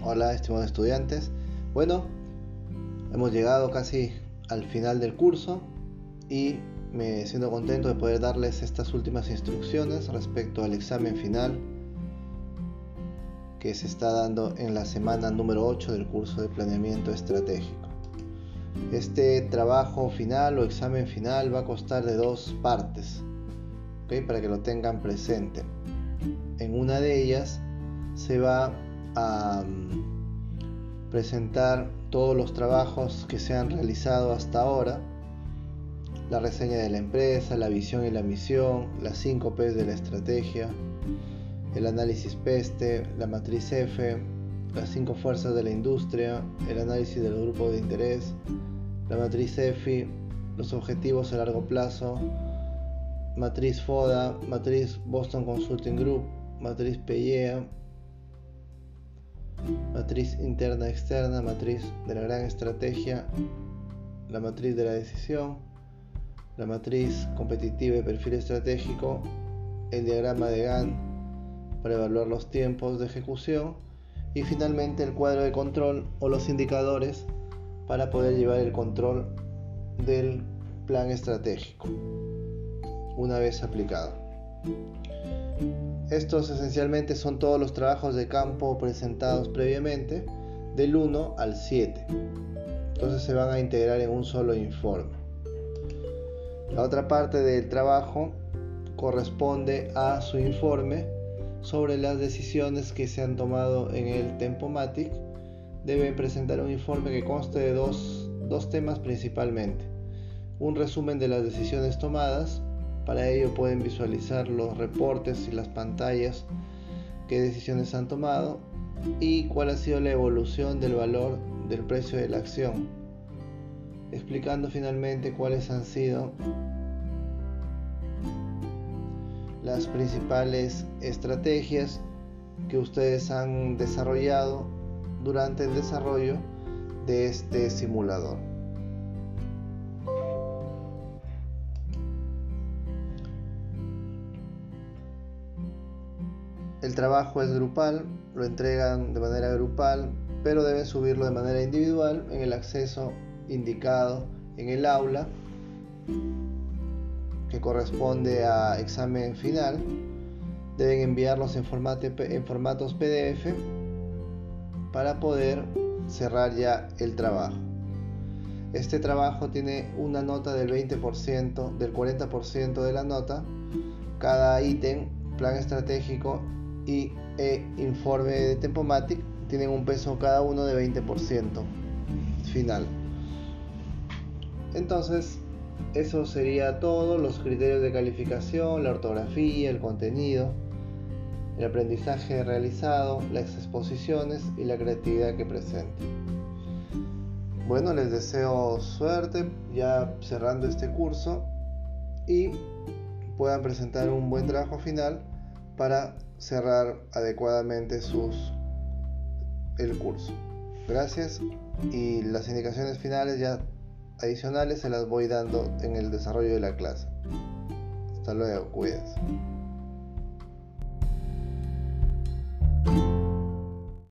Hola, estimados estudiantes. Bueno, hemos llegado casi al final del curso y me siento contento de poder darles estas últimas instrucciones respecto al examen final que se está dando en la semana número 8 del curso de planeamiento estratégico. Este trabajo final o examen final va a costar de dos partes, para que lo tengan presente. En una de ellas se va mm, presentar todos los trabajos que se han realizado hasta ahora, la reseña de la empresa, la visión y la misión, las 5 P de la estrategia, el análisis PESTE, la matriz F, las 5 fuerzas de la industria, el análisis del grupo de interés, la matriz EFI, los objetivos a largo plazo, matriz FODA, matriz Boston Consulting Group, matriz PIEA, matriz interna externa, matriz de la gran estrategia, la matriz de la decisión, la matriz competitiva y perfil estratégico, el diagrama de Gantt para evaluar los tiempos de ejecución y finalmente el cuadro de control o los indicadores para poder llevar el control del plan estratégico una vez aplicado. Estos esencialmente son todos los trabajos de campo presentados previamente del 1 al 7. Entonces se van a integrar en un solo informe. La otra parte del trabajo corresponde a su informe sobre las decisiones que se han tomado en el Tempomatic. Deben presentar un informe que conste de dos, dos temas principalmente. Un resumen de las decisiones tomadas para ello pueden visualizar los reportes y las pantallas, qué decisiones han tomado y cuál ha sido la evolución del valor del precio de la acción, explicando finalmente cuáles han sido las principales estrategias que ustedes han desarrollado durante el desarrollo de este simulador. El trabajo es grupal, lo entregan de manera grupal, pero deben subirlo de manera individual en el acceso indicado en el aula que corresponde a examen final. Deben enviarlos en, en formatos PDF para poder cerrar ya el trabajo. Este trabajo tiene una nota del 20%, del 40% de la nota. Cada ítem, plan estratégico y e informe de Tempomatic tienen un peso cada uno de 20% final. Entonces, eso sería todo, los criterios de calificación, la ortografía, el contenido, el aprendizaje realizado, las exposiciones y la creatividad que presenta. Bueno, les deseo suerte ya cerrando este curso y puedan presentar un buen trabajo final para cerrar adecuadamente sus el curso. Gracias y las indicaciones finales ya adicionales se las voy dando en el desarrollo de la clase. Hasta luego, cuídense.